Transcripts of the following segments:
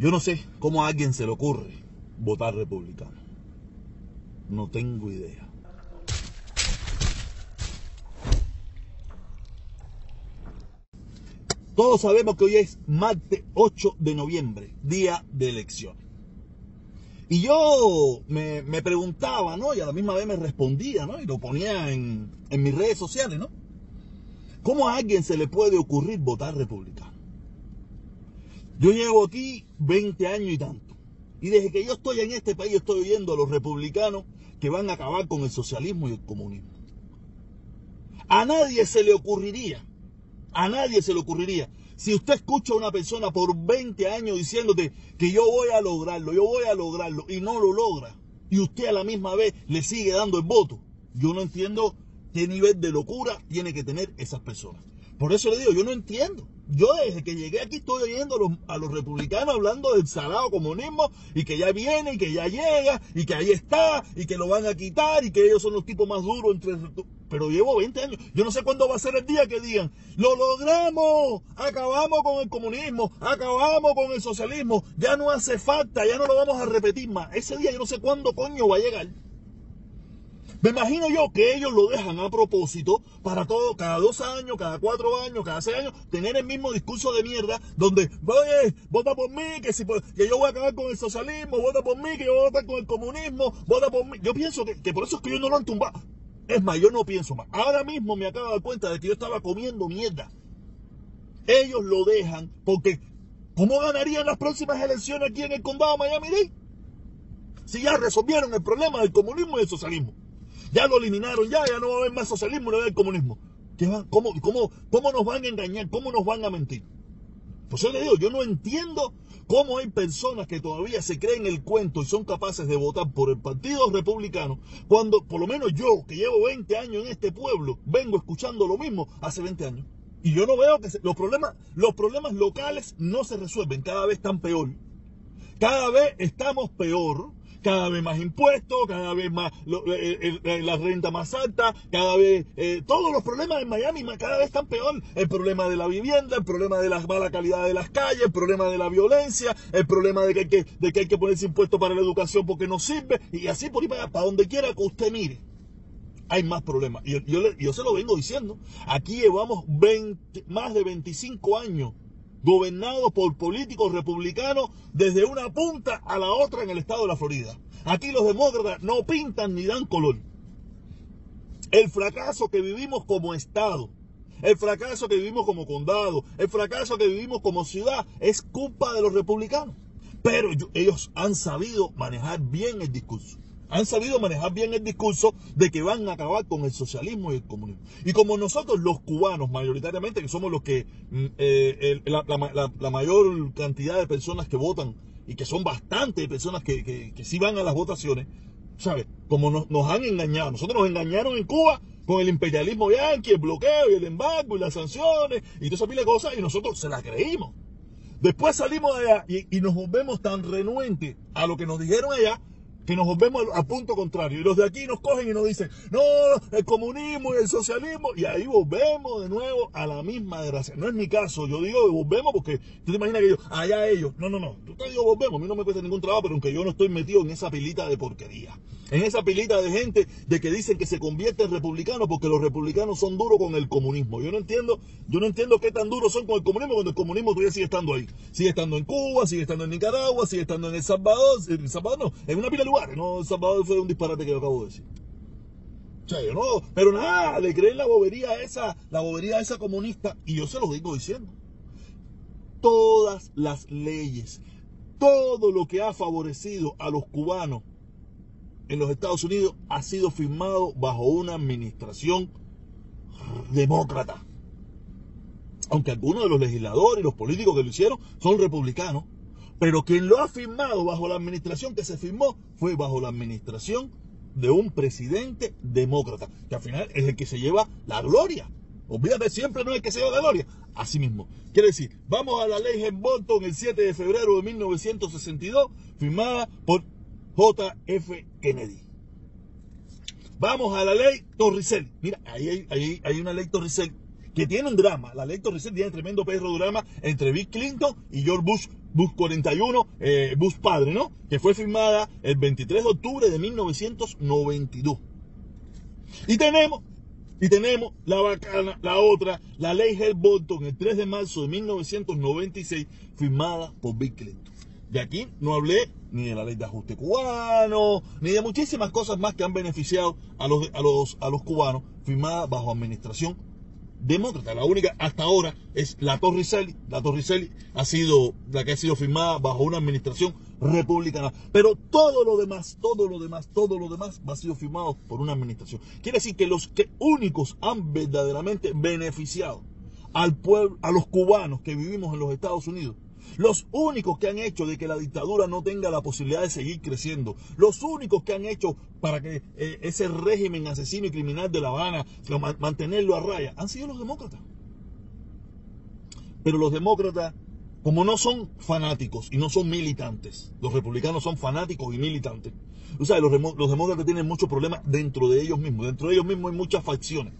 Yo no sé cómo a alguien se le ocurre votar republicano. No tengo idea. Todos sabemos que hoy es martes 8 de noviembre, día de elecciones. Y yo me, preguntaba, ¿no? Y a la misma vez me respondía, ¿no? Y lo ponía en, en mis redes sociales, ¿no? ¿Cómo a alguien se le puede ocurrir votar republicano? Yo llevo aquí 20 años y tanto. Y desde que yo estoy en este país, estoy oyendo a los republicanos que van a acabar con el socialismo y el comunismo. A nadie se le ocurriría, a nadie se le ocurriría. Si usted escucha a una persona por 20 años diciéndote que yo voy a lograrlo, yo voy a lograrlo, y no lo logra, y usted a la misma vez le sigue dando el voto, yo no entiendo qué nivel de locura tiene que tener esas personas. Por eso le digo, yo no entiendo. Yo desde que llegué aquí estoy oyendo a los, republicanos hablando del salado comunismo y que ya viene y que ya llega y que ahí está y que lo van a quitar y que ellos son los tipos más duros entre... Pero llevo 20 años. Yo no sé cuándo va a ser el día que digan, lo logramos, acabamos con el comunismo, acabamos con el socialismo, ya no hace falta, ya no lo vamos a repetir más. Ese día yo no sé cuándo coño va a llegar. Me imagino yo que ellos lo dejan a propósito para todo, cada dos años, cada cuatro años, cada seis años, tener el mismo discurso de mierda donde, oye, vota por mí, que, si, que yo voy a acabar con el socialismo, vota por mí, que yo voy a acabar con el comunismo, vota por mí. Yo pienso que, que por eso es que ellos no lo han tumbado. Es más, yo no pienso más. Ahora mismo me acabo de dar cuenta de que yo estaba comiendo mierda. Ellos lo dejan porque, ¿cómo ganarían las próximas elecciones aquí en el condado de Miami-Dade? Si ya resolvieron el problema del comunismo y del socialismo. Ya lo eliminaron, ya, ya no va a haber más socialismo, no va a haber comunismo. cómo, cómo, ¿Cómo nos van a engañar? ¿Cómo nos van a mentir? Pues yo le digo, yo no entiendo cómo hay personas que todavía se creen el cuento y son capaces de votar por el Partido Republicano, cuando por lo menos yo, que llevo 20 años en este pueblo, vengo escuchando lo mismo hace 20 años. Y yo no veo que los problemas, los problemas locales no se resuelven, cada vez están peor. Cada vez estamos peor cada vez más impuestos, cada vez más eh, eh, eh, la renta más alta, cada vez todos los problemas en Miami cada vez están peor. El problema de la vivienda, el problema de la mala calidad de las calles, el problema de la violencia, el problema de que hay que, de que, hay que ponerse impuestos para la educación porque no sirve, y así por ahí para, para donde quiera que usted mire hay más problemas. Y yo, yo, se lo vengo diciendo. Aquí llevamos 20, más de 25 años gobernados por políticos republicanos desde una punta a la otra en el estado de la Florida. Aquí los demócratas no pintan ni dan color. El fracaso que vivimos como estado, el fracaso que vivimos como condado, el fracaso que vivimos como ciudad es culpa de los republicanos. Pero ellos han sabido manejar bien el discurso han sabido manejar bien el discurso de que van a acabar con el socialismo y el comunismo. Y como nosotros los cubanos, mayoritariamente, que somos los que, mm, eh, la, mayor cantidad de personas que votan, y que son bastantes personas que, que, sí van a las votaciones, ¿sabes? Como nos, han engañado, nosotros nos engañaron en Cuba con el imperialismo yanqui, el bloqueo y el embargo y las sanciones y toda esa pila de cosas, y nosotros se las creímos. Después salimos de allá y, y, nos volvemos tan renuentes a lo que nos dijeron allá que nos volvemos a punto contrario. Y los de aquí nos cogen y nos dicen, no, el comunismo y el socialismo. Y ahí volvemos de nuevo a la misma desgracia. No es mi caso, yo digo volvemos porque tú te imaginas que yo, allá ellos. No, no, no. Tú te digo volvemos, a mí no me cuesta ningún trabajo, pero aunque yo no estoy metido en esa pilita de porquería. En esa pilita de gente de que dicen que se convierte en republicano porque los republicanos son duros con el comunismo. Yo no entiendo, yo no entiendo qué tan duros son con el comunismo cuando el comunismo todavía sigue estando ahí. Sigue estando en Cuba, sigue estando en Nicaragua, sigue estando en El Salvador, en El Salvador no, en una pila de lugares, no, El Salvador fue un disparate que yo acabo de decir. O no, pero nada, le creen la bobería esa, la bobería esa comunista, y yo se lo digo diciendo. Todas las leyes, todo lo que ha favorecido a los cubanos en los Estados Unidos ha sido firmado bajo una administración demócrata. Aunque algunos de los legisladores y los políticos que lo hicieron son republicanos, pero quien lo ha firmado bajo la administración que se firmó fue bajo la administración de un presidente demócrata, que al final es el que se lleva la gloria. Olvídate, siempre no es el que se lleva la gloria. Así mismo. Quiere decir, vamos a la ley en Bolton el 7 de febrero de 1962, firmada por J.F. Kennedy. Vamos a la ley Torricel. Mira, ahí hay, una ley Torricel que tiene un drama. La ley Torricel tiene tremendo perro drama entre Bill Clinton y George Bush Bush 41, eh, Bush padre, ¿no? Que fue firmada el 23 de octubre de 1992. Y tenemos, y tenemos la bacana, la otra, la ley Hell-Bolton, el 3 de marzo de 1996, firmada por Bill Clinton. De aquí no hablé ni de la ley de ajuste cubano, ni de muchísimas cosas más que han beneficiado a los, a los, a los cubanos, firmada bajo administración demócrata. La única hasta ahora es la Torricelli. La Torricelli ha sido la que ha sido firmada bajo una administración republicana. Pero todo lo demás, todo lo demás, todo lo demás ha sido firmado por una administración. Quiere decir que los que únicos han verdaderamente beneficiado al pueblo, a los cubanos que vivimos en los Estados Unidos los únicos que han hecho de que la dictadura no tenga la posibilidad de seguir creciendo, los únicos que han hecho para que eh, ese régimen asesino y criminal de La Habana, mantenerlo a raya, han sido los demócratas. Pero los demócratas, como no son fanáticos y no son militantes, los republicanos son fanáticos y militantes. O los, los demócratas tienen muchos problemas dentro de ellos mismos. Dentro de ellos mismos hay muchas facciones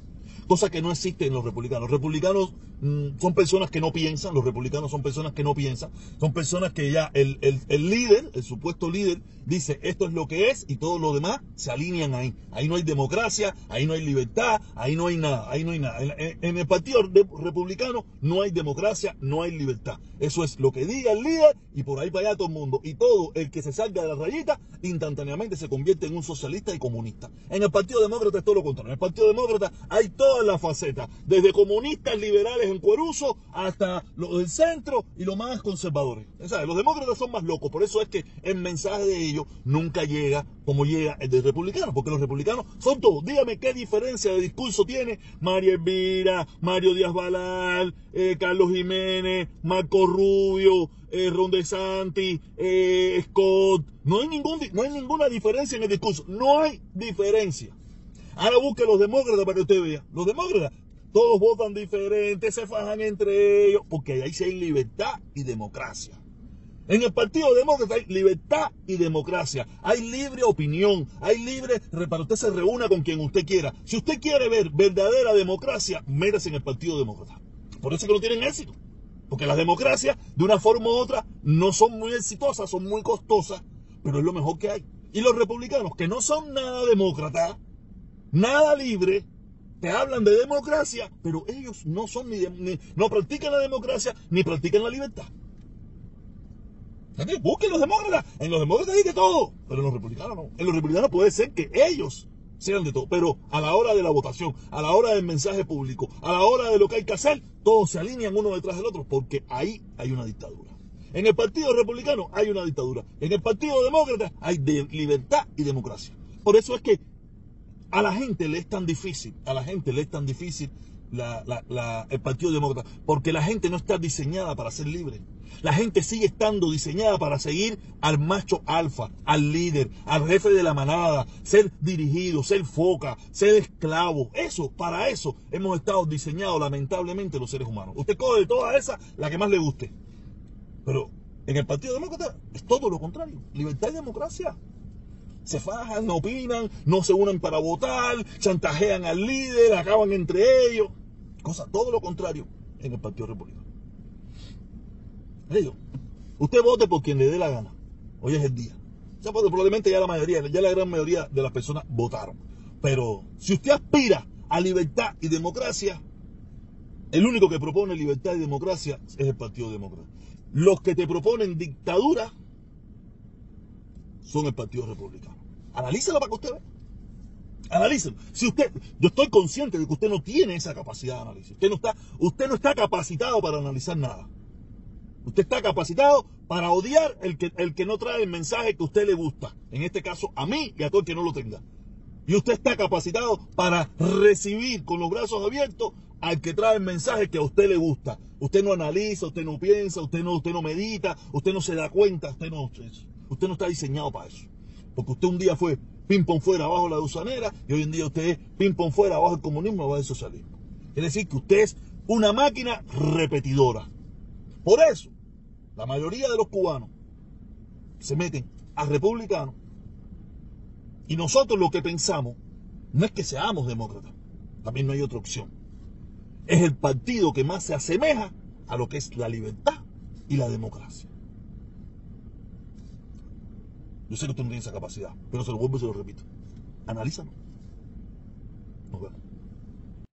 cosa que no existe en los republicanos. Los republicanos mm, son personas que no piensan, los republicanos son personas que no piensan, son personas que ya el, el, líder, el supuesto líder, dice esto es lo que es y todo lo demás se alinean ahí. Ahí no hay democracia, ahí no hay libertad, ahí no hay nada, ahí no hay nada. En, el partido republicano no hay democracia, no hay libertad. Eso es lo que diga el líder y por ahí para allá todo el mundo. Y todo el que se salga de la rayita instantáneamente se convierte en un socialista y comunista. En el Partido Demócrata es todo lo contrario. En el Partido Demócrata hay todo la faceta, desde comunistas liberales en Cueruso hasta los del centro y los más conservadores. Los demócratas son más locos, por eso es que el mensaje de ellos nunca llega como llega el de republicanos, porque los republicanos son todos. Dígame qué diferencia de discurso tiene María Elvira, Mario Díaz Balal, eh, Carlos Jiménez, Marco Rubio, eh, Ron DeSantis, eh, Scott. No hay, ningún, no hay ninguna diferencia en el discurso. No hay diferencia. Ahora busque los demócratas para que usted vea. Los demócratas, todos votan diferente, se fajan entre ellos, porque ahí sí hay libertad y democracia. En el Partido Demócrata hay libertad y democracia. Hay libre opinión. Hay libre para usted se reúna con quien usted quiera. Si usted quiere ver verdadera democracia, métase en el Partido Demócrata. Por eso es que no tienen éxito. Porque las democracias, de una forma u otra, no son muy exitosas, son muy costosas, pero es lo mejor que hay. Y los republicanos, que no son nada demócratas, nada libre, te hablan de democracia, pero ellos no son ni, no practican la democracia ni practican la libertad. Busquen los demócratas. En los demócratas hay de todo, pero en los republicanos no. En los republicanos puede ser que ellos sean de todo, pero a la hora de la votación, a la hora del mensaje público, a la hora de lo que hay que hacer, todos se alinean uno detrás del otro, porque ahí hay una dictadura. En el Partido Republicano hay una dictadura. En el Partido Demócrata hay libertad y democracia. Por eso es que a la gente le es tan difícil, a la gente le es tan difícil el Partido Demócrata, porque la gente no está diseñada para ser libre. La gente sigue estando diseñada para seguir al macho alfa, al líder, al jefe de la manada, ser dirigido, ser foca, ser esclavo. Eso, para eso hemos estado diseñados lamentablemente los seres humanos. Usted coge de todas esas la que más le guste. Pero en el Partido Demócrata es todo lo contrario. Libertad y democracia se fajan, no opinan, no se unen para votar, chantajean al líder, acaban entre ellos. Cosa, todo lo contrario en el Partido Republicano. Digo, usted vote por quien le dé la gana. Hoy es el día. Probablemente ya la mayoría, ya la gran mayoría de las personas votaron. Pero si usted aspira a libertad y democracia, el único que propone libertad y democracia es el Partido Demócrata. Los que te proponen dictadura son el Partido Republicano. Analícelo para que usted vea. Analícelo. Si usted, yo estoy consciente de que usted no tiene esa capacidad de análisis. Usted no está, usted no está capacitado para analizar nada. Usted está capacitado para odiar el que, el que no trae el mensaje que a usted le gusta. En este caso, a mí y a todo el que no lo tenga. Y usted está capacitado para recibir con los brazos abiertos al que trae el mensaje que a usted le gusta. Usted no analiza, usted no piensa, usted no, usted no medita, usted no se da cuenta, usted no, usted no está diseñado para eso. Porque usted un día fue ping-pong fuera abajo la usanera y hoy en día usted es ping-pong fuera abajo el comunismo, abajo el socialismo. Es decir, que usted es una máquina repetidora. Por eso, la mayoría de los cubanos se meten a republicanos y nosotros lo que pensamos no es que seamos demócratas, también no hay otra opción. Es el partido que más se asemeja a lo que es la libertad y la democracia. Yo sé que tú no tienes esa capacidad, pero se lo vuelvo y se lo repito. Analízalo. Nos vemos.